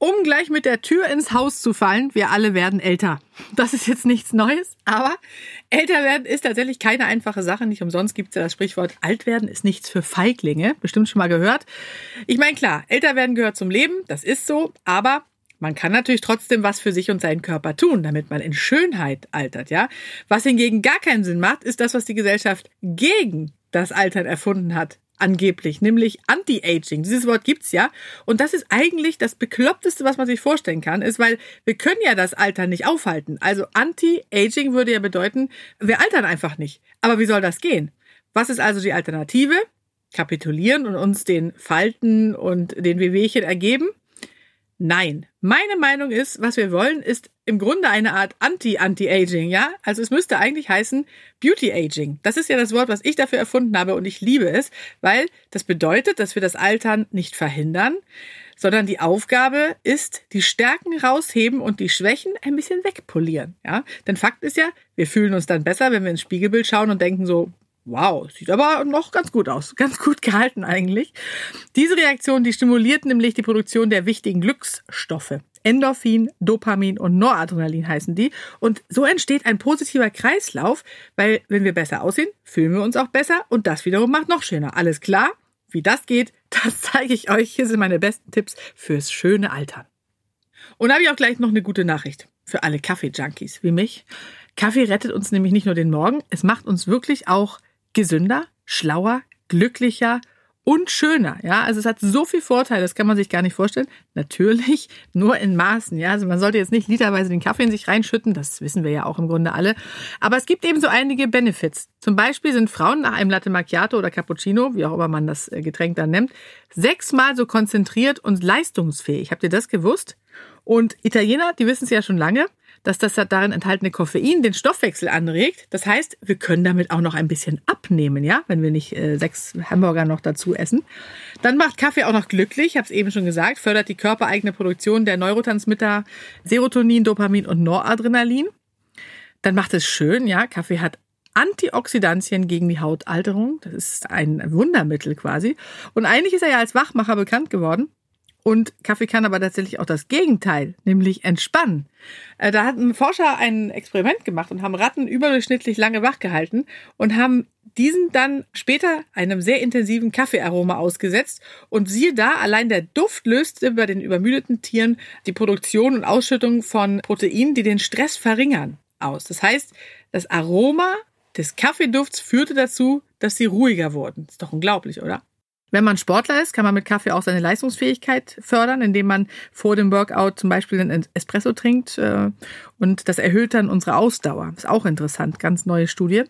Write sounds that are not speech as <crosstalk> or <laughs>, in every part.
Um gleich mit der Tür ins Haus zu fallen, wir alle werden älter. Das ist jetzt nichts Neues, aber älter werden ist tatsächlich keine einfache Sache. Nicht umsonst gibt es ja das Sprichwort, alt werden ist nichts für Feiglinge. Bestimmt schon mal gehört. Ich meine, klar, älter werden gehört zum Leben, das ist so, aber man kann natürlich trotzdem was für sich und seinen Körper tun, damit man in Schönheit altert, ja. Was hingegen gar keinen Sinn macht, ist das, was die Gesellschaft gegen das Altern erfunden hat angeblich, nämlich Anti-Aging. Dieses Wort gibt's ja. Und das ist eigentlich das Bekloppteste, was man sich vorstellen kann, ist, weil wir können ja das Alter nicht aufhalten. Also Anti-Aging würde ja bedeuten, wir altern einfach nicht. Aber wie soll das gehen? Was ist also die Alternative? Kapitulieren und uns den Falten und den Wehwehchen ergeben? Nein. Meine Meinung ist, was wir wollen, ist im Grunde eine Art Anti-Anti-Aging, ja? Also es müsste eigentlich heißen Beauty-Aging. Das ist ja das Wort, was ich dafür erfunden habe und ich liebe es, weil das bedeutet, dass wir das Altern nicht verhindern, sondern die Aufgabe ist, die Stärken rausheben und die Schwächen ein bisschen wegpolieren, ja? Denn Fakt ist ja, wir fühlen uns dann besser, wenn wir ins Spiegelbild schauen und denken so, Wow, sieht aber noch ganz gut aus. <laughs> Ganz gut gehalten eigentlich. Diese Reaktion, die stimuliert nämlich die Produktion der wichtigen Glücksstoffe. Endorphin, Dopamin und Noradrenalin heißen die. Und so entsteht ein positiver Kreislauf, weil wenn wir besser aussehen, fühlen wir uns auch besser und das wiederum macht noch schöner. Alles klar? Wie das geht, <laughs> das zeige ich euch. Hier sind meine besten Tipps fürs schöne Altern. Und da habe ich auch gleich noch eine gute Nachricht für alle Kaffee-Junkies wie mich. Kaffee rettet uns nämlich nicht nur den Morgen, es macht uns wirklich auch gesünder, schlauer, glücklicher und schöner. Ja, also es hat so viel Vorteile, das kann man sich gar nicht vorstellen. Natürlich <laughs> nur in Maßen. Ja, also man sollte jetzt nicht literweise den Kaffee in sich reinschütten, das wissen wir ja auch im Grunde alle. Aber es gibt eben so einige Benefits. Zum Beispiel sind Frauen nach einem Latte Macchiato oder Cappuccino, wie auch immer man das äh, Getränk dann nennt, sechsmal so konzentriert und leistungsfähig. Habt ihr das gewusst? Und Italiener, die wissen es ja schon lange dass das darin enthaltene Koffein den Stoffwechsel anregt. Das heißt, wir können damit auch noch ein bisschen abnehmen, ja, wenn wir nicht äh, sechs Hamburger noch dazu essen. Dann macht Kaffee auch noch glücklich, ich habe es eben schon gesagt, fördert die körpereigene Produktion der Neurotransmitter Serotonin, Dopamin und Noradrenalin. Dann macht es schön, ja, Kaffee hat Antioxidantien gegen die Hautalterung. Das ist ein Wundermittel quasi. Und eigentlich ist er ja als Wachmacher bekannt geworden. Und Kaffee kann aber tatsächlich auch das Gegenteil, nämlich entspannen. Äh, da hatten Forscher ein Experiment gemacht und haben Ratten überdurchschnittlich lange wach gehalten und haben diesen dann später einem sehr intensiven Kaffeearoma ausgesetzt. Und siehe da, allein der Duft löste bei den übermüdeten Tieren die Produktion und Ausschüttung von Proteinen, die den Stress verringern, aus. Das heißt, das Aroma des Kaffeedufts führte dazu, dass sie ruhiger wurden. Ist doch unglaublich, oder? Wenn man Sportler ist, kann man mit Kaffee auch seine Leistungsfähigkeit fördern, indem man vor dem Workout zum Beispiel einen Espresso trinkt. Äh, und das erhöht dann unsere Ausdauer. Ist auch interessant, ganz neue Studie.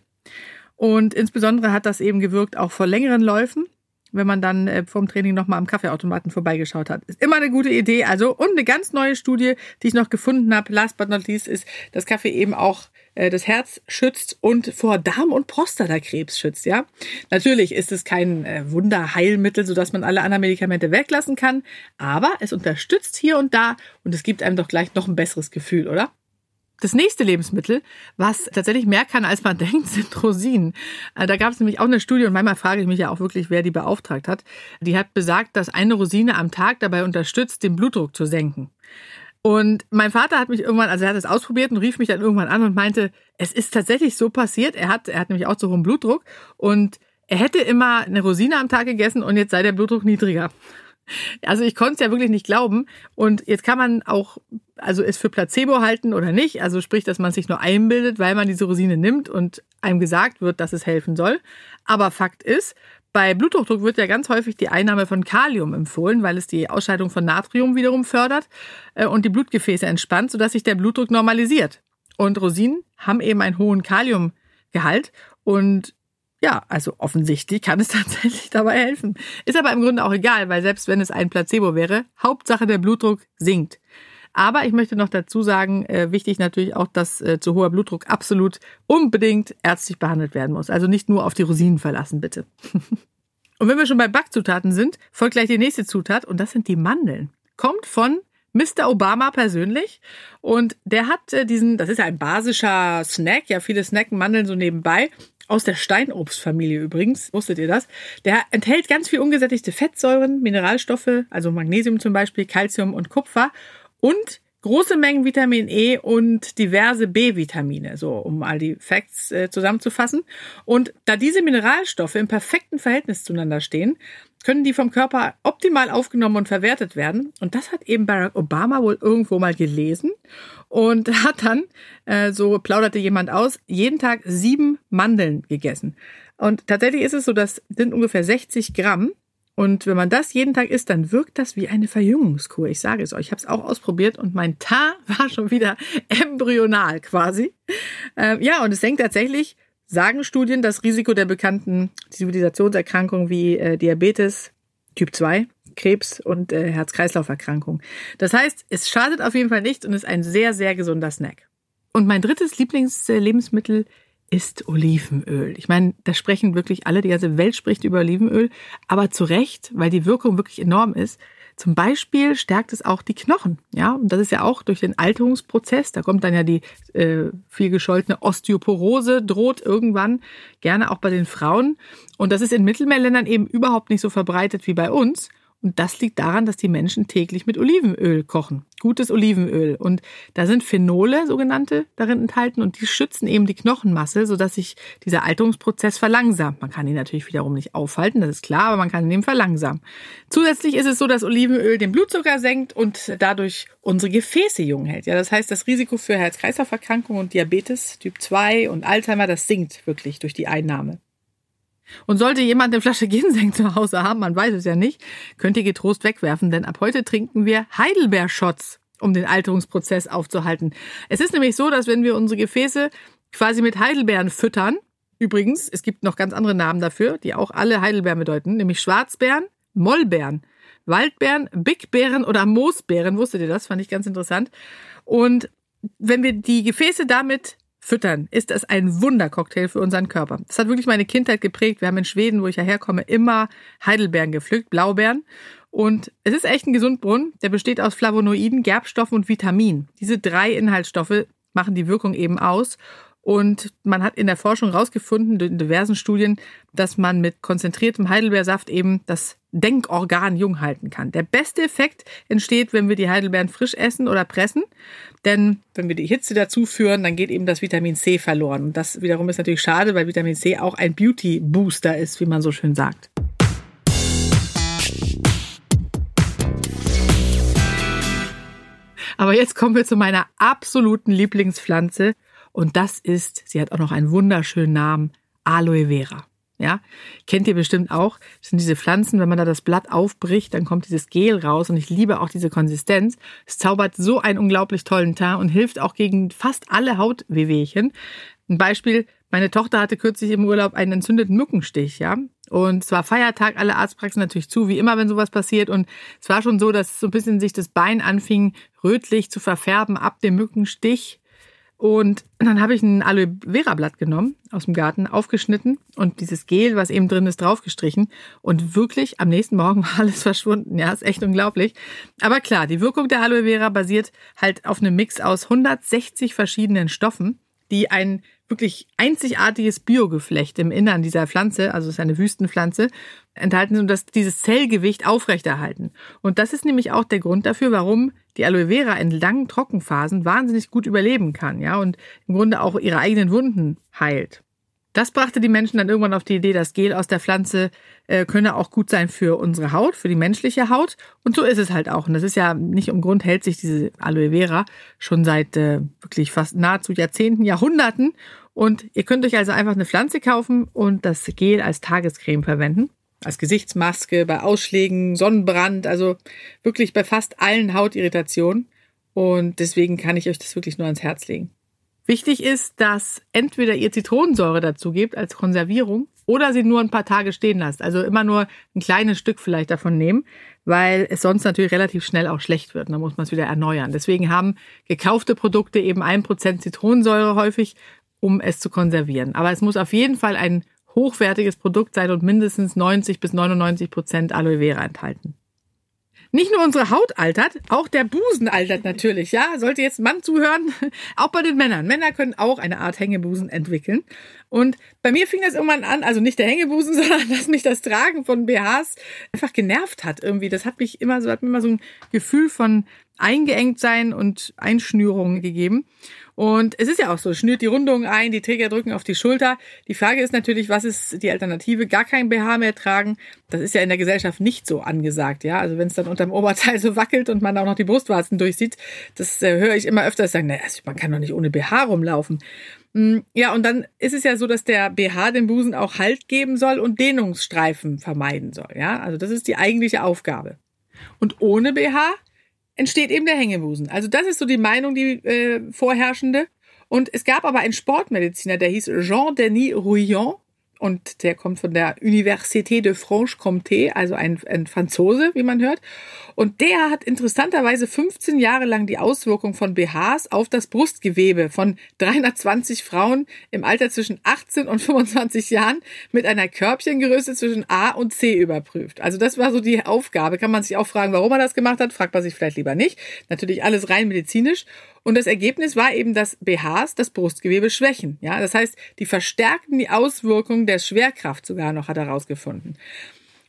Und insbesondere hat das eben gewirkt auch vor längeren Läufen, wenn man dann äh, vorm Training nochmal am Kaffeeautomaten vorbeigeschaut hat. Ist immer eine gute Idee. Also, und eine ganz neue Studie, die ich noch gefunden habe, last but not least, ist, dass Kaffee eben auch äh, das Herz schützt und vor Darm- und Prostatakrebs schützt, ja. Natürlich ist es kein äh, Wunderheilmittel, sodass man alle anderen Medikamente weglassen kann, aber es unterstützt hier und da und es gibt einem doch gleich noch ein besseres Gefühl, oder? Das nächste Lebensmittel, was tatsächlich mehr kann, als man <laughs> denkt, sind Rosinen. Äh, da gab es nämlich auch eine Studie und manchmal frage ich mich ja auch wirklich, wer die beauftragt hat. Die hat besagt, dass eine Rosine am Tag dabei unterstützt, den Blutdruck zu senken. Und mein Vater hat mich irgendwann, also er hat es ausprobiert und rief mich dann irgendwann an und meinte, es ist tatsächlich so passiert. Er hat, er hat nämlich auch so hohen Blutdruck und er hätte immer eine Rosine am Tag gegessen und jetzt sei der Blutdruck niedriger. Also ich konnte es ja wirklich nicht glauben. Und jetzt kann man auch, also es für Placebo halten oder nicht. Also sprich, dass man sich nur einbildet, weil man diese Rosine nimmt und einem gesagt wird, dass es helfen soll. Aber Fakt ist, bei Bluthochdruck wird ja ganz häufig die Einnahme von Kalium empfohlen, weil es die Ausscheidung von Natrium wiederum fördert äh, und die Blutgefäße entspannt, sodass sich der Blutdruck normalisiert. Und Rosinen haben eben einen hohen Kaliumgehalt und ja, also offensichtlich kann es <laughs> tatsächlich dabei helfen. Ist aber im Grunde auch egal, weil selbst wenn es ein Placebo wäre, Hauptsache der Blutdruck sinkt. Aber ich möchte noch dazu sagen, äh, wichtig natürlich auch, dass äh, zu hoher Blutdruck absolut unbedingt ärztlich behandelt werden muss. Also nicht nur auf die Rosinen verlassen, bitte. <laughs> und wenn wir schon bei Backzutaten sind, folgt gleich die nächste Zutat und das sind die Mandeln. Kommt von Mr. Obama persönlich. Und der hat äh, diesen, das ist ja ein basischer Snack, ja, viele snacken Mandeln so nebenbai. Aus der Steinobstfamilie übrigens, wusstet ihr das? Der enthält ganz viel ungesättigte Fettsäuren, Mineralstoffe, also Magnesium zum Beispiel, Calcium und Kupfer und große Mengen Vitamin E und diverse B-Vitamine, so um all die Facts äh, zusammenzufassen. Und da diese Mineralstoffe im perfekten Verhältnis zueinander stehen, können die vom Körper optimal aufgenommen und verwertet werden. Und das hat eben Barack Obama wohl irgendwo mal gelesen und <laughs> hat dann, äh, so plauderte jemand aus, jeden Tag sieben Mandeln gegessen. Und tatsächlich ist es so, das sind ungefähr 60 Gramm. Und wenn man das jeden Tag isst, dann wirkt das wie eine Verjüngungskur. Ich sage es euch, ich habe es auch ausprobiert und mein Teint <laughs> war schon wieder embryonal quasi. Ähm, ja, und es senkt tatsächlich, sagen Studien, das Risiko der bekannten Zivilisationserkrankungen wie äh, Diabetes Typ 2, Krebs und äh, Herz-Kreislauf-Erkrankungen. Das heißt, es schadet auf jeden Fall nicht und ist ein sehr, sehr gesunder Snack. Und mein drittes Lieblingslebensmittel ist Olivenöl. Ich meine, da sprechen wirklich alle, die ganze Welt spricht über Olivenöl, aber zu Recht, weil die Wirkung wirklich enorm ist. Zum Beispiel stärkt es auch die Knochen, ja, und das ist ja auch durch den Alterungsprozess. Da kommt dann ja die äh, viel gescholtene Osteoporose droht irgendwann, gerne auch bei den Frauen. Und das ist in Mittelmeerländern eben überhaupt nicht so verbreitet wie bei uns. Und das liegt daran, dass die Menschen täglich mit Olivenöl kochen. Gutes Olivenöl. Und da sind Phenole, sogenannte, darin enthalten und die schützen eben die Knochenmasse, sodass sich dieser Alterungsprozess verlangsamt. Man kann ihn natürlich wiederum nicht aufhalten, das ist klar, aber man kann ihn eben verlangsamen. Zusätzlich ist es so, dass Olivenöl den Blutzucker senkt und dadurch unsere Gefäße jung hält. Ja, das heißt, das Risiko für Herz-Kreislauf-Erkrankungen und Diabetes Typ 2 und Alzheimer, das sinkt wirklich durch die Einnahme. Und sollte jemand eine Flasche Ginseng zu Hause haben, man weiß es ja nicht, könnt ihr getrost wegwerfen, denn ab heute trinken wir Heidelbeer-Shots, um den Alterungsprozess aufzuhalten. Es ist nämlich so, dass wenn wir unsere Gefäße quasi mit Heidelbeeren füttern, übrigens, es gibt noch ganz andere Namen dafür, die auch alle Heidelbeeren bedeuten, nämlich Schwarzbeeren, Mollbeeren, Waldbeeren, Bigbeeren oder Moosbeeren, wusstet ihr das? Fand ich ganz interessant. Und wenn wir die Gefäße damit füttern, ist es ein Wundercocktail für unseren Körper. Das hat wirklich meine Kindheit geprägt. Wir haben in Schweden, wo ich ja herkomme, immer Heidelbeeren gepflückt, Blaubeeren. Und es ist echt ein Gesundbrunnen. Der besteht aus Flavonoiden, Gerbstoffen und Vitamin. Diese drei Inhaltsstoffe machen die Wirkung eben aus. Und man hat in der Forschung herausgefunden, in diversen Studien, dass man mit konzentriertem Heidelbeersaft eben das Denkorgan jung halten kann. Der beste Effekt entsteht, wenn wir die Heidelbeeren frisch essen oder pressen. Denn wenn wir die Hitze dazu führen, dann geht eben das Vitamin C verloren. Und das wiederum ist natürlich schade, weil Vitamin C auch ein Beauty Booster ist, wie man so schön sagt. Aber jetzt kommen wir zu meiner absoluten Lieblingspflanze und das ist, sie hat auch noch einen wunderschönen Namen, Aloe Vera. Ja, kennt ihr bestimmt auch. Das sind diese Pflanzen, wenn man da das Blatt aufbricht, dann kommt dieses Gel raus und ich liebe auch diese Konsistenz. Es zaubert so einen unglaublich tollen Teint und hilft auch gegen fast alle Hautwehwehchen. Ein Beispiel, meine Tochter hatte kürzlich im Urlaub einen entzündeten Mückenstich, ja. Und es war Feiertag, alle Arztpraxen natürlich zu, wie immer, wenn sowas passiert. Und es war schon so, dass so ein bisschen sich das Bein anfing, rötlich zu verfärben ab dem Mückenstich. Und dann habe ich ein Aloe Vera Blatt genommen aus dem Garten, aufgeschnitten und dieses Gel, was eben drin ist, draufgestrichen. Und wirklich am nächsten Morgen <laughs> war alles verschwunden. Ja, ist echt unglaublich. Aber klar, die Wirkung der Aloe Vera basiert halt auf einem Mix aus 160 verschiedenen Stoffen, die ein wirklich einzigartiges Biogeflecht im Innern dieser Pflanze, also es ist eine Wüstenpflanze, enthalten sind und das dieses Zellgewicht aufrechterhalten. Und das ist nämlich auch der Grund dafür, warum die Aloe Vera in langen Trockenphasen wahnsinnig gut überleben kann, ja, und im Grunde auch ihre eigenen Wunden heilt. Das brachte die Menschen dann irgendwann auf die Idee, das Gel aus der Pflanze äh, könne auch gut sein für unsere Haut, für die menschliche Haut. Und so ist es halt auch. Und das ist ja nicht um Grund hält sich diese Aloe Vera schon seit äh, wirklich fast nahezu Jahrzehnten, Jahrhunderten. Und ihr könnt euch also einfach eine Pflanze kaufen und das Gel als Tagescreme verwenden. Als Gesichtsmaske, bei Ausschlägen, Sonnenbrand, also wirklich bei fast allen Hautirritationen. Und deswegen kann ich euch das wirklich nur ans Herz legen. Wichtig ist, dass entweder ihr Zitronensäure dazu gebt als Konservierung oder sie nur ein paar Tage stehen lasst. Also immer nur ein kleines Stück vielleicht davon nehmen, weil es sonst natürlich relativ schnell auch schlecht wird. dann muss man es wieder erneuern. Deswegen haben gekaufte Produkte eben ein Prozent Zitronensäure häufig, um es zu konservieren. Aber es muss auf jeden Fall ein hochwertiges Produkt sein und mindestens 90 bis 99 Prozent Aloe Vera enthalten. Nicht nur unsere Haut altert, auch der Busen altert natürlich, ja. Sollte jetzt ein Mann zuhören, <laughs> auch bei den Männern. Männer können auch eine Art Hängebusen entwickeln. Und bei mir fing das irgendwann an, also nicht der Hängebusen, <laughs> sondern dass mich das Tragen von BHs einfach genervt hat irgendwie. Das hat mich immer so, hat mir immer so ein Gefühl von eingeengt sein und Einschnürungen gegeben. Und es ist ja auch so, schnürt die Rundungen ein, die Träger drücken auf die Schulter. Die Frage ist natürlich, was ist die Alternative? Gar kein BH mehr tragen. Das ist ja in der Gesellschaft nicht so angesagt, ja. Also wenn es dann unterm Oberteil so wackelt und man auch noch die Brustwarzen durchsieht, das äh, höre ich immer öfters sagen, naja, also man kann doch nicht ohne BH rumlaufen. Mm, ja, und dann ist es ja so, dass der BH dem Busen auch Halt geben soll und Dehnungsstreifen vermeiden soll, ja. Also das ist die eigentliche Aufgabe. Und ohne BH entsteht eben der Hängebusen. Also das ist so die Meinung, die äh, vorherrschende. Und es gab aber einen Sportmediziner, der hieß Jean-Denis Rouillon und der kommt von der Université de Franche-Comté, also ein, ein Franzose, wie man hört. Und der hat interessanterweise 15 Jahre lang die Auswirkung von BHs auf das Brustgewebe von 320 Frauen im Alter zwischen 18 und 25 Jahren mit einer Körbchengröße zwischen A und C überprüft. Also das war so die Aufgabe. Kann man sich auch fragen, warum er das gemacht hat? Fragt man sich vielleicht lieber nicht. Natürlich alles rein medizinisch. Und das Ergebnis war eben, dass BHs das Brustgewebe schwächen. Ja, das heißt, die verstärkten die Auswirkungen der Schwerkraft sogar noch, hat er herausgefunden.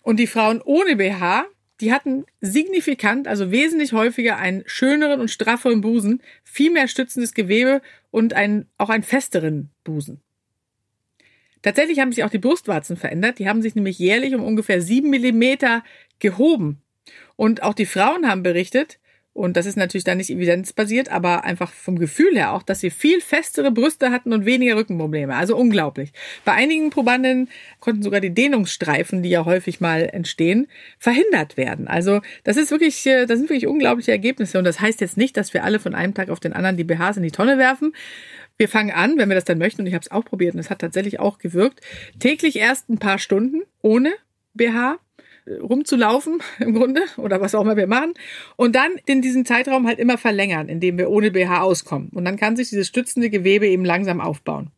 Und die Frauen ohne BH, die hatten signifikant, also wesentlich häufiger einen schöneren und strafferen Busen, viel mehr stützendes Gewebe und einen, auch einen festeren Busen. Tatsächlich haben sich auch die Brustwarzen verändert. Die haben sich nämlich jährlich um ungefähr sieben Millimeter gehoben. Und auch die Frauen haben berichtet, und das ist natürlich dann nicht evidenzbasiert, aber einfach vom Gefühl her auch, dass sie viel festere Brüste hatten und weniger Rückenprobleme. Also unglaublich. Bei einigen Probanden konnten sogar die Dehnungsstreifen, die ja häufig mal entstehen, verhindert werden. Also das ist wirklich, äh, das sind wirklich unglaubliche Ergebnisse. Und das heißt jetzt nicht, dass wir alle von einem Tag auf den anderen die BHs in die Tonne werfen. Wir fangen an, wenn wir das dann möchten, und ich habe es auch probiert und es hat tatsächlich auch gewirkt, täglich erst ein paar Stunden ohne BH rumzulaufen <laughs> im Grunde oder was auch immer wir machen und dann in diesen Zeitraum halt immer verlängern, indem wir ohne BH auskommen und dann kann sich dieses stützende Gewebe eben langsam aufbauen.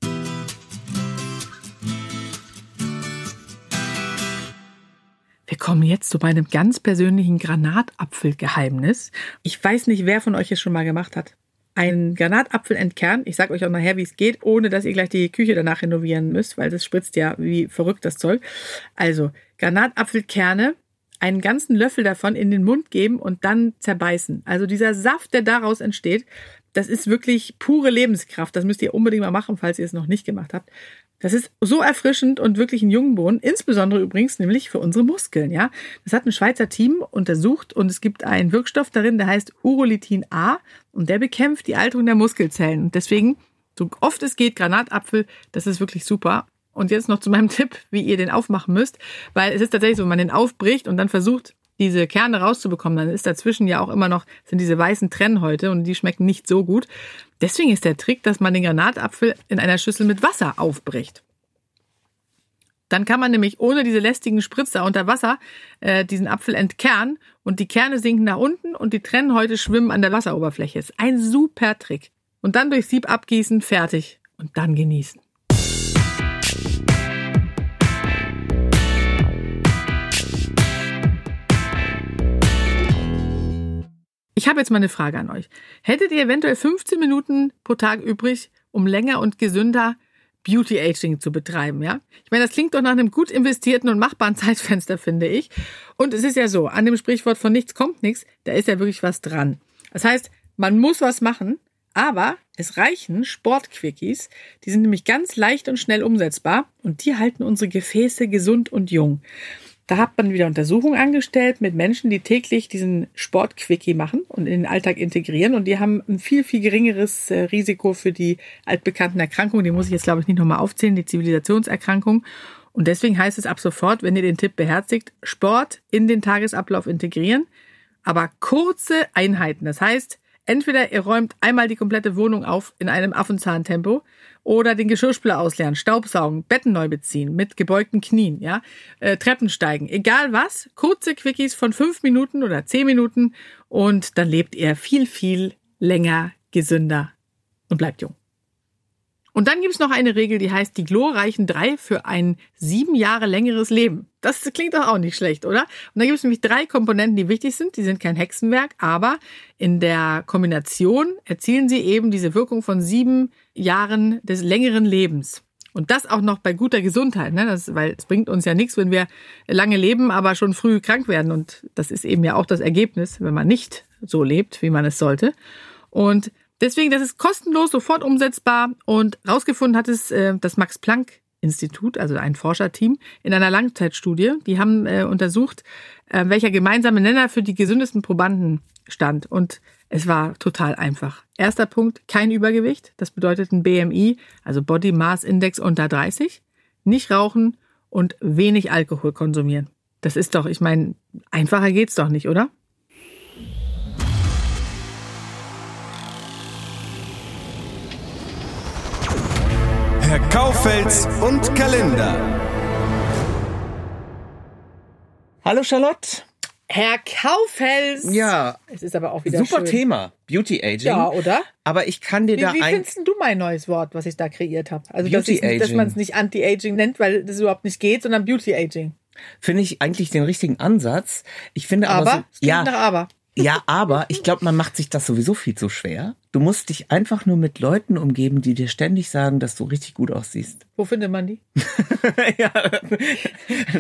Wir kommen jetzt zu meinem ganz persönlichen Granatapfelgeheimnis. Ich weiß nicht, wer von euch es schon mal gemacht hat. Einen Granatapfel entkernen. Ich sage euch auch nachher, wie es geht, ohne dass ihr gleich die Küche danach renovieren müsst, weil das spritzt ja wie verrückt das Zeug. Also Granatapfelkerne, einen ganzen Löffel davon in den Mund geben und dann zerbeißen. Also dieser Saft, der daraus entsteht, das ist wirklich pure Lebenskraft. Das müsst ihr unbedingt mal machen, falls ihr es noch nicht gemacht habt. Das ist so erfrischend und wirklich ein Jungenbohnen, insbesondere übrigens nämlich für unsere Muskeln, ja. Das hat ein Schweizer Team untersucht und es gibt einen Wirkstoff darin, der heißt Urolithin A und der bekämpft die Alterung der Muskelzellen. Deswegen, so oft es geht, Granatapfel, das ist wirklich super. Und jetzt noch zu meinem <laughs> Tipp, wie ihr den aufmachen müsst, weil es ist tatsächlich so, wenn man den aufbricht und dann versucht, diese Kerne rauszubekommen, dann ist dazwischen ja auch immer noch, sind diese weißen Trennhäute und die schmecken nicht so gut. Deswegen ist der Trick, dass man den Granatapfel in einer Schüssel mit Wasser aufbricht. Dann kann man nämlich ohne diese lästigen Spritzer unter Wasser äh, diesen Apfel entkernen und die Kerne sinken nach unten und die Trennhäute schwimmen an der Wasseroberfläche. Ist ein super Trick. Und dann durch Sieb abgießen, fertig und dann genießen. Ich habe jetzt mal eine Frage an euch. Hättet ihr eventuell 15 Minuten pro Tag übrig, um länger und gesünder Beauty Aging zu betreiben, ja? Ich meine, das klingt doch nach einem gut investierten und machbaren <laughs> Zeitfenster, finde ich. Und es ist ja so, an dem Sprichwort von nichts kommt nichts, da ist ja wirklich was dran. Das heißt, man muss was machen, aber es reichen Sportquickies, die sind nämlich ganz leicht und schnell umsetzbar und die halten unsere Gefäße gesund und jung. Da hat man wieder Untersuchungen angestellt mit Menschen, die täglich diesen Sportquickie machen und in den Alltag integrieren. Und die haben ein viel, viel geringeres äh, Risiko für die altbekannten Erkrankungen. Die muss ich jetzt, glaube ich, nicht nochmal aufzählen, die Zivilisationserkrankung. Und deswegen heißt es ab sofort, wenn ihr den Tipp beherzigt, Sport in den Tagesablauf integrieren, aber kurze Einheiten. Das heißt, entweder ihr räumt einmal die komplette Wohnung auf in einem Affenzahntempo oder den Geschirrspüler ausleeren, Staubsaugen, Betten neu beziehen, mit gebeugten Knien, ja, äh, Treppen steigen, egal was, kurze Quickies von fünf Minuten oder zehn Minuten und dann lebt ihr viel, viel länger, gesünder und bleibt jung. Und dann gibt's noch eine Regel, die heißt die glorreichen drei für ein sieben Jahre längeres Leben. Das klingt doch auch nicht schlecht, oder? Und da gibt es nämlich drei Komponenten, die wichtig sind. Die sind kein Hexenwerk, aber in der Kombination erzielen sie eben diese Wirkung von sieben Jahren des längeren Lebens. Und das auch noch bei guter Gesundheit, ne? das, weil es bringt uns ja nichts, wenn wir lange leben, aber schon früh krank werden. Und das ist eben ja auch das Ergebnis, wenn man nicht so lebt, wie man es sollte. Und Deswegen, das ist kostenlos, sofort umsetzbar und rausgefunden hat es äh, das Max Planck Institut, also ein Forscherteam, in einer Langzeitstudie. Die haben äh, untersucht, äh, welcher gemeinsame Nenner für die gesündesten Probanden stand. Und es war total einfach. Erster Punkt, kein Übergewicht. Das bedeutet ein BMI, also Body Mass Index unter 30. Nicht rauchen und wenig Alkohol konsumieren. Das ist doch, ich meine, einfacher geht's doch nicht, oder? Herr Kaufels und Kalender. Hallo Charlotte. Herr Kaufels. Ja. Es ist aber auch wieder Super schön. Thema. Beauty Aging. Ja, oder? Aber ich kann dir Wie, da wie ein. findest denn du mein neues Wort, was ich da kreiert habe? Also, dass, Beauty dass Aging. man es nicht Anti-Aging nennt, weil das überhaupt nicht geht, sondern Beauty Aging. Finde ich eigentlich den richtigen Ansatz. Ich finde aber, Aber, es so, nach ja, aber. Ja, aber ich glaube, man macht sich das sowieso viel zu schwer. Du musst dich einfach nur mit Leuten umgeben, die dir ständig sagen, dass du richtig gut aussiehst. Wo findet man die? <laughs> ja,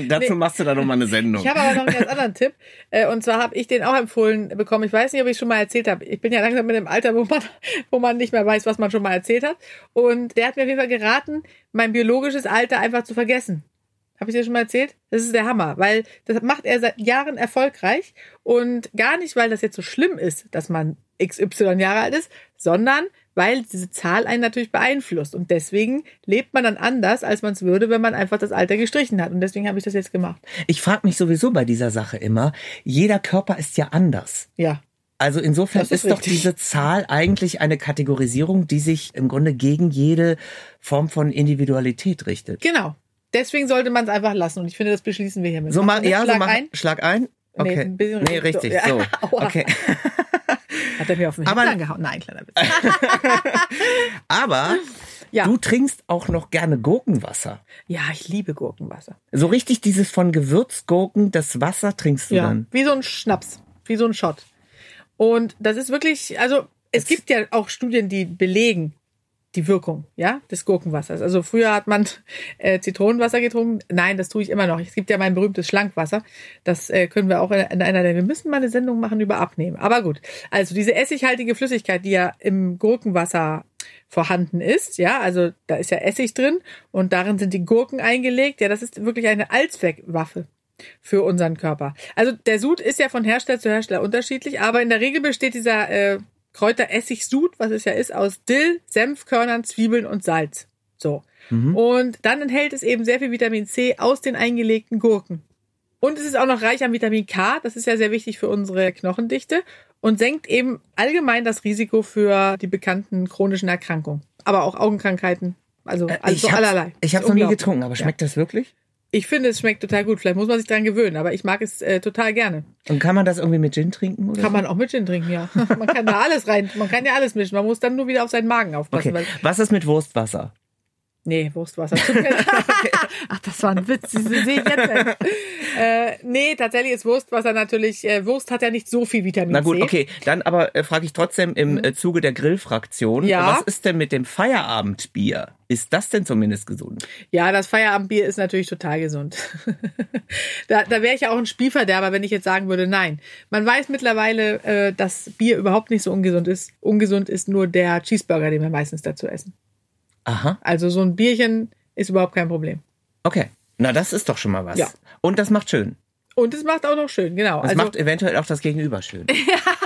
dazu machst du dann noch mal eine Sendung. Ich habe aber noch einen ganz anderen Tipp. Äh, Und zwar habe ich den auch empfohlen bekommen. Ich weiß nicht, ob ich es schon mal erzählt habe. Ich bin ja langsam mit dem Alter, wo man, wo man nicht mehr weiß, was man schon mal erzählt hat. Und der hat mir auf jeden Fall geraten, mein biologisches Alter einfach zu vergessen. Habe ich dir schon mal erzählt? Das ist der Hammer, weil das macht er seit Jahren erfolgreich und gar nicht, weil das jetzt so schlimm ist, dass man XY Jahre alt ist, sondern weil diese Zahl einen natürlich beeinflusst und deswegen lebt man dann anders, als man es würde, wenn man einfach das Alter gestrichen hat und deswegen habe ich das jetzt gemacht. Ich frage mich sowieso bei dieser Sache immer, jeder Körper ist ja anders. Ja, Also insofern Das ist, ist doch diese Zahl eigentlich eine Kategorisierung, die sich im Grunde gegen jede Form von Individualität richtet. Genau. Deswegen sollte man es einfach lassen. Und ich finde, das beschließen wir hiermit. So mal, ja, Schlag so mach, ein. Schlag ein. Nee, Okay. ein bisschen nee, richtig so. <laughs> So. Ja. Okay. <laughs> Hat er mir auf den Aber- Hintern gehauen? Nein, kleiner Witz. <laughs> Aber Ja. du trinkst auch noch gerne Gurkenwasser. Ja, ich liebe Gurkenwasser. So richtig dieses von Gewürzgurken, das Wasser trinkst du Ja. dann. Wie so ein Schnaps. Wie so ein Shot. Und das ist wirklich, also es gibt ja auch Studien, die belegen die Wirkung, ja, des Gurkenwassers. Also früher hat man äh, Zitronenwasser getrunken. Nein, das tue ich immer noch. Es gibt ja mein berühmtes Schlankwasser. Das äh, können wir auch in, in einer der, wir müssen mal eine Sendung machen über Abnehmen. Aber gut. Also diese essighaltige Flüssigkeit, die ja im Gurkenwasser vorhanden ist, ja, also da ist ja Essig drin und darin sind die Gurken eingelegt. Ja, das ist wirklich eine Allzweckwaffe für unseren Körper. Also der Sud ist ja von Hersteller zu Hersteller unterschiedlich, aber in der Regel besteht dieser äh, Kräuteressig-Sud, was es ja ist, aus Dill, Senfkörnern, Zwiebeln und Salz. So. Und dann enthält es eben sehr viel Vitamin C aus den eingelegten Gurken. Und es ist auch noch reich an Vitamin K, das ist ja sehr wichtig für unsere Knochendichte und senkt eben allgemein das Risiko für die bekannten chronischen Erkrankungen, aber auch Augenkrankheiten, also, also so hab's- allerlei. Ich habe noch nie getrunken, aber schmeckt das wirklich? Ich finde, es schmeckt total gut. Vielleicht muss man sich dran gewöhnen, aber ich mag es äh, total gerne. Und kann man das irgendwie mit Gin trinken? Oder Kann so? man auch mit Gin trinken, ja. <laughs> Man kann da alles rein, man kann ja alles mischen. Man muss dann nur wieder auf seinen Magen aufpassen. Okay. Was ist mit Wurstwasser? Nee, Wurstwasser. <laughs> <laughs> Ach, das war ein Witz. Das sehe ich jetzt. <laughs> Äh, nee, tatsächlich ist Wurstwasser natürlich, äh, Wurst hat ja nicht so viel Vitamin Na gut, C. okay. Dann aber äh, frage ich trotzdem im äh, Zuge der Grillfraktion. Mhm. Ja. Was ist denn mit dem Feierabendbier? Ist das denn zumindest gesund? Ja, das Feierabendbier ist natürlich total gesund. da da wäre ich ja auch ein Spielverderber, wenn ich jetzt sagen würde, nein. Man weiß mittlerweile, äh, dass Bier überhaupt nicht so ungesund ist. Ungesund ist nur der Cheeseburger, den wir meistens dazu essen. Aha. Also so ein Bierchen ist überhaupt kein Problem. Okay. Na, das ist doch schon mal was. Ja. Und das macht schön. Und es macht auch noch schön, genau. Das also macht eventuell auch das Gegenüber schön. <laughs>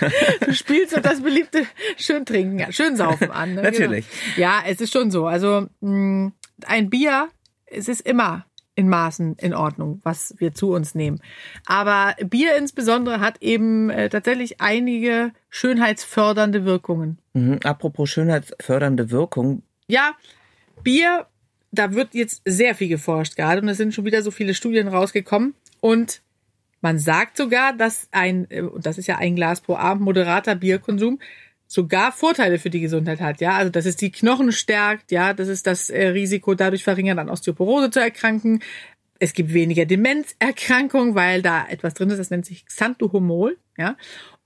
<laughs> du spielst und das beliebte schön trinken, ja, schön saufen an. Ne? <laughs> Natürlich. Genau. Ja, es ist schon so. Also mh, ein Bier, es ist immer in Maßen in Ordnung, was wir zu uns nehmen. Aber Bier insbesondere hat eben äh, tatsächlich einige schönheitsfördernde Wirkungen. Mhm. Apropos schönheitsfördernde Wirkung. Ja, Bier, da wird jetzt sehr viel geforscht gerade und es sind schon wieder so viele Studien rausgekommen und man sagt sogar, dass ein, äh, und das ist ja ein Glas pro Abend, moderater Bierkonsum sogar Vorteile für die Gesundheit hat, ja, also dass es die Knochen stärkt, ja, das ist das äh, Risiko dadurch verringert, an Osteoporose zu erkranken. Es gibt weniger Demenzerkrankungen, weil da etwas drin ist, das nennt sich Xanthohomol, ja,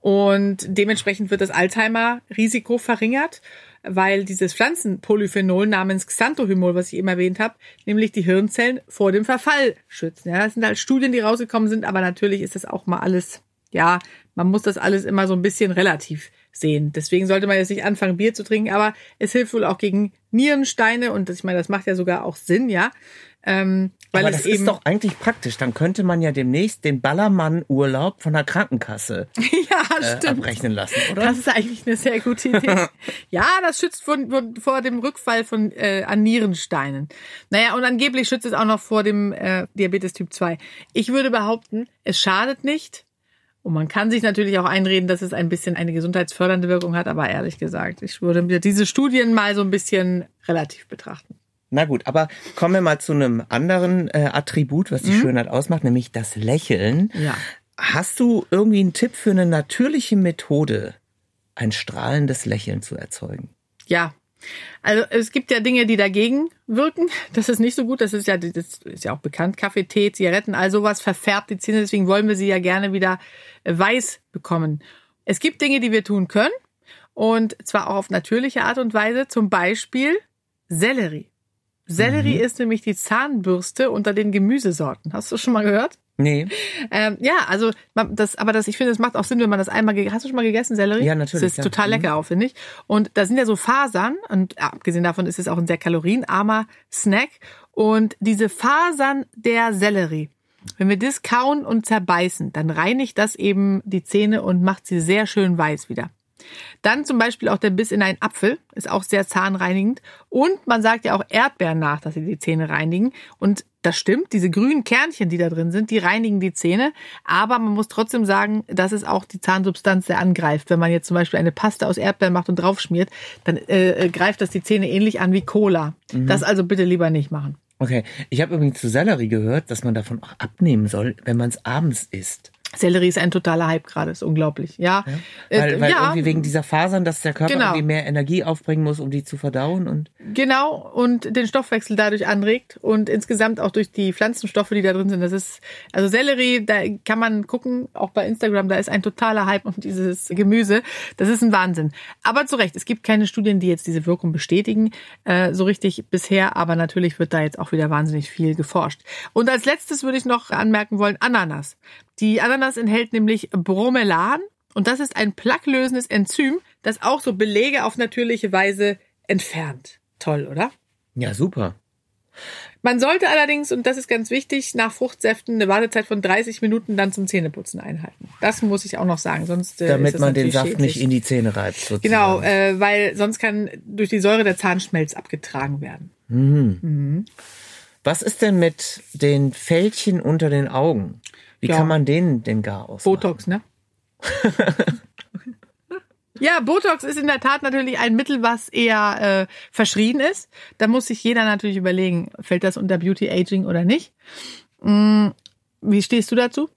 und dementsprechend wird das Alzheimer-Risiko verringert weil dieses Pflanzenpolyphenol namens Xanthohymol, was ich eben erwähnt habe, nämlich die Hirnzellen vor dem Verfall schützen. Ja, das sind halt Studien, die rausgekommen sind, aber natürlich ist das auch mal alles, ja, man muss das alles immer so ein bisschen relativ sehen. Deswegen sollte man jetzt nicht anfangen, Bier zu trinken, aber es hilft wohl auch gegen Nierensteine und das, ich meine, das macht ja sogar auch Sinn, ja. Ähm, weil Aber es das ist doch eigentlich praktisch. Dann könnte man ja demnächst den Ballermann-Urlaub von der Krankenkasse <laughs> ja, äh, abrechnen lassen, oder? Das ist eigentlich eine sehr gute Idee. <laughs> ja, das schützt vor, vor dem Rückfall von äh, an Nierensteinen. Naja, und angeblich schützt es auch noch vor dem äh, Diabetes Typ 2. Ich würde behaupten, es schadet nicht. Und man kann sich natürlich auch einreden, dass es ein bisschen eine gesundheitsfördernde Wirkung hat, aber ehrlich gesagt, ich würde mir diese Studien mal so ein bisschen relativ betrachten. Na gut, aber kommen wir mal zu einem anderen äh, Attribut, was die Schönheit ausmacht, nämlich das Lächeln. Ja. Hast du irgendwie einen Tipp für eine natürliche Methode, ein strahlendes Lächeln zu erzeugen? Ja. Also es gibt ja Dinge, die dagegen wirken. Das ist nicht so gut. Das ist ja, das ist ja auch bekannt. Kaffee, Tee, Zigaretten, all sowas verfärbt die Zähne. Deswegen wollen wir sie ja gerne wieder äh, weiß bekommen. Es gibt Dinge, die wir tun können. Und zwar auch auf natürliche Art und Weise. Zum Beispiel Sellerie. Sellerie ist nämlich die Zahnbürste unter den Gemüsesorten. Hast du schon mal gehört? Nee. Ähm, ja, also das, aber das, ich finde, es macht auch Sinn, wenn man das einmal gegessen. Hast du schon mal gegessen, Sellerie? Ja, natürlich, Das ist ja. total Mhm. lecker auch, finde ich. Und da sind ja so Fasern und abgesehen davon ist es auch ein sehr kalorienarmer Snack. Und diese Fasern der Sellerie, wenn wir das kauen und zerbeißen, dann reinigt das eben die Zähne und macht sie sehr schön weiß wieder. Dann zum Beispiel auch der Biss in einen Apfel, ist auch sehr zahnreinigend. Und man sagt ja auch Erdbeeren nach, dass sie die Zähne reinigen. Und das stimmt, diese grünen Kernchen, die da drin sind, die reinigen die Zähne. Aber man muss trotzdem sagen, dass es auch die Zahnsubstanz sehr angreift. Wenn man jetzt zum Beispiel eine Paste aus Erdbeeren macht und draufschmiert, dann äh, greift das die Zähne ähnlich an wie Cola. Das also bitte lieber nicht machen. Okay. Ich habe übrigens zu Sellerie gehört, dass man davon auch abnehmen soll, wenn man es abends isst. Sellerie ist ein totaler Hype gerade, ist unglaublich. Ja, Weil, Äh, weil ja. irgendwie wegen dieser Fasern, dass der Körper Genau. irgendwie mehr Energie aufbringen muss, um die zu verdauen und Genau, und den Stoffwechsel dadurch anregt und insgesamt auch durch die Pflanzenstoffe, die da drin sind. Das ist, also Sellerie, da kann man gucken, auch bei Instagram, da ist ein totaler Hype um dieses Gemüse. Das ist ein Wahnsinn. Aber zu Recht, es gibt keine Studien, die jetzt diese Wirkung bestätigen, äh, so richtig bisher, aber natürlich wird da jetzt auch wieder wahnsinnig viel geforscht. Und als letztes würde ich noch anmerken wollen, Ananas. Die Ananas enthält nämlich Bromelan und das ist ein plaquelösendes Enzym, das auch so Belege auf natürliche Weise entfernt. Toll, oder? ja, super. Man sollte allerdings, und das ist ganz wichtig, nach Fruchtsäften eine Wartezeit von 30 Minuten dann zum Zähneputzen einhalten. Das muss ich auch noch sagen, sonst äh, Damit man den Saft schädlich. nicht in die Zähne reibt. Sozusagen. Genau, äh, weil sonst kann durch die Säure der Zahnschmelz abgetragen werden. Was ist denn mit den Fältchen unter den Augen? Wie Ja. kann man denen denn gar aus? Botox, ne? <laughs> Ja, Botox ist in der Tat natürlich ein Mittel, was eher äh, verschrien ist. Da muss sich jeder natürlich überlegen, fällt das unter Beauty Aging oder nicht. Mm, Wie stehst du dazu?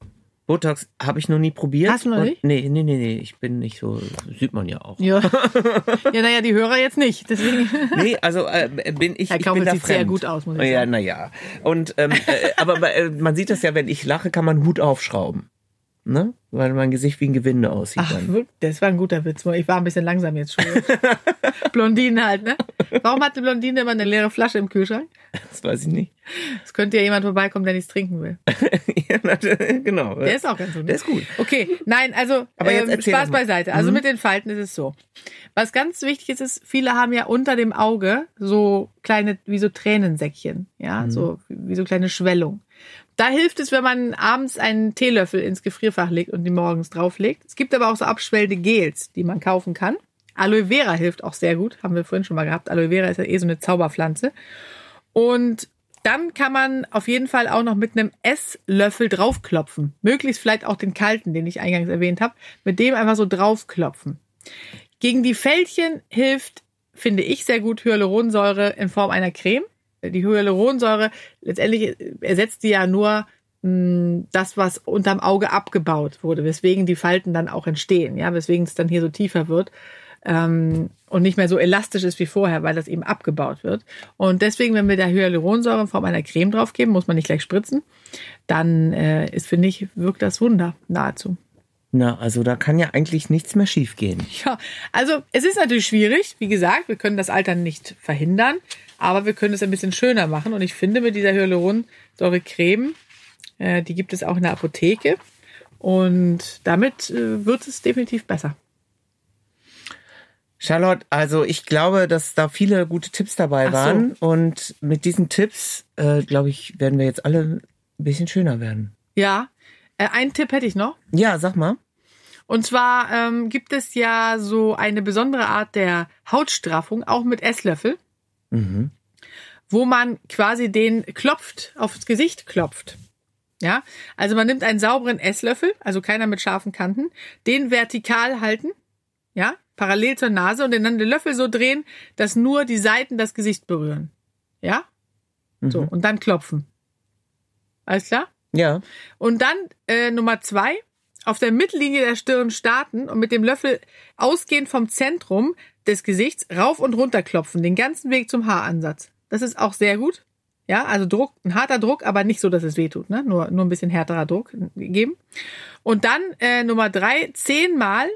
Botox habe ich noch nie probiert. Hast du noch Und- nicht? Nee, nee, nee, nee. Ich bin nicht so, sieht man ja auch. Ja, <laughs> ja naja, die Hörer jetzt nicht. Deswegen. Nee, also äh, bin ich, Herr ich bin da sieht sehr fremd. gut aus, muss ich ja, sagen. naja. Und ähm, äh, aber äh, man sieht das ja, wenn ich lache, kann man Hut aufschrauben. Ne? Weil mein Gesicht wie ein Gewinde aussieht. Ach, dann. das war ein guter Witz. Ich war ein bisschen langsam jetzt schon. <laughs> Blondine halt, ne? Warum hat eine Blondine immer eine leere Flasche im Kühlschrank? <laughs> Das weiß ich nicht. Es könnte ja jemand vorbeikommen, der nichts trinken will. <laughs> ja, natürlich, genau. Der ist auch ganz gut. Der ist gut. Okay, nein, also ähm, Spaß beiseite. Also Mhm. mit den Falten ist es so. Was ganz wichtig ist, ist, viele haben ja unter dem Auge so kleine, wie so Tränensäckchen, ja, Mhm. so wie so kleine Schwellung. Da hilft es, wenn man abends einen Teelöffel ins Gefrierfach legt und die morgens drauflegt. Es gibt aber auch so abschwellende Gels, die man kaufen kann. Aloe Vera hilft auch sehr gut, haben wir vorhin schon mal gehabt. Aloe Vera ist ja eh so eine Zauberpflanze. Und dann kann man auf jeden Fall auch noch mit einem Esslöffel draufklopfen. Möglichst vielleicht auch den kalten, den ich eingangs erwähnt habe, mit dem einfach so draufklopfen. Gegen die Fältchen hilft, finde ich, sehr gut Hyaluronsäure in Form einer Creme. Die Hyaluronsäure letztendlich ersetzt die ja nur mh, das, was unterm Auge abgebaut wurde, weswegen die Falten dann auch entstehen, ja, weswegen es dann hier so tiefer wird ähm, und nicht mehr so elastisch ist wie vorher, weil das eben abgebaut wird. Und deswegen, wenn wir da Hyaluronsäure in Form einer Creme draufgeben, muss man nicht gleich spritzen, dann äh, ist, finde ich, wirkt das Wunder nahezu. Na, also da kann ja eigentlich nichts mehr schiefgehen. Ja, also es ist natürlich schwierig. Wie gesagt, wir können das Altern nicht verhindern, aber wir können es ein bisschen schöner machen. Und ich finde mit dieser Hyaluronsäure-Creme, äh, die gibt es auch in der Apotheke. Und damit äh, wird es definitiv besser. Charlotte, also ich glaube, dass da viele gute Tipps dabei Ach waren. Und mit diesen Tipps, äh, glaube ich, werden wir jetzt alle ein bisschen schöner werden. Ja, äh, einen Tipp hätte ich noch. Ja, sag mal. Und zwar ähm, gibt es ja so eine besondere Art der Hautstraffung, auch mit Esslöffel, Mhm. wo man quasi den klopft, aufs Gesicht klopft. Ja, also man nimmt einen sauberen Esslöffel, also keiner mit scharfen Kanten, den vertikal halten, ja, parallel zur Nase und dann den Löffel so drehen, dass nur die Seiten das Gesicht berühren. Ja? So, und dann klopfen. Alles klar? Ja. Und dann äh, Nummer zwei, auf der Mittellinie der Stirn starten und mit dem Löffel ausgehend vom Zentrum des Gesichts rauf und runter klopfen, den ganzen Weg zum Haaransatz. Das ist auch sehr gut. Ja, also Druck, ein harter Druck, aber nicht so, dass es weh tut, ne? Nur, nur ein bisschen härterer Druck geben. Und dann äh, Nummer drei, zehnmal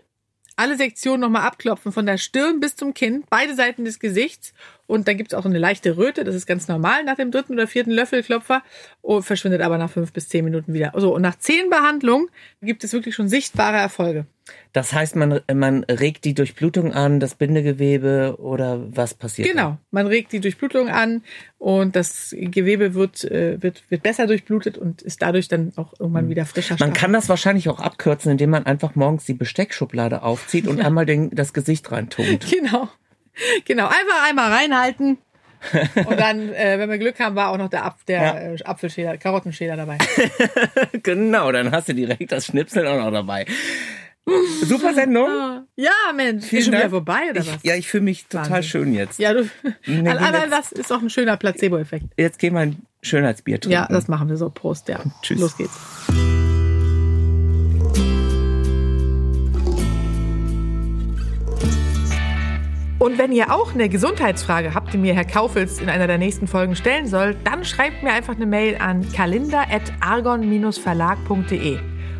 alle Sektionen nochmal abklopfen, von der Stirn bis zum Kinn, beide Seiten des Gesichts. Und dann gibt's auch so eine leichte Röte, das ist ganz normal nach dem dritten oder vierten Löffelklopfer, und verschwindet aber nach fünf bis zehn Minuten wieder. So, und nach zehn Behandlungen gibt es wirklich schon sichtbare Erfolge. Das heißt, man, man regt die Durchblutung an, das Bindegewebe oder was passiert? Genau, man regt die Durchblutung an und das Gewebe wird, äh, wird, wird besser durchblutet und ist dadurch dann auch irgendwann wieder frischer. Man straff. kann das wahrscheinlich auch abkürzen, indem man einfach morgens die Besteckschublade aufzieht und <laughs> einmal den, das Gesicht reintut. Genau. Genau, einfach einmal reinhalten. <laughs> Und dann, äh, wenn wir Glück haben, war auch noch der, Apf der Ja. äh, Apfelschäler, Karottenschäler dabei. <laughs> genau, dann hast du direkt das Schnipsel auch noch dabei. Super Sendung. <laughs> Ja, Mensch, Vielen ist schon wieder vorbei oder Ich, was? ja, ich fühle mich total Wahnsinn. schön jetzt. Ja, du. Nee, allein das ist doch ein schöner Placebo-Effekt. Jetzt gehen wir ein Schönheitsbier trinken. Ja, das machen wir so. Prost, ja. Tschüss. Los geht's. Und wenn ihr auch eine Gesundheitsfrage habt, die mir Herr Kaufels in einer der nächsten Folgen stellen soll, dann schreibt mir einfach eine Mail an kalender.argon-verlag.de.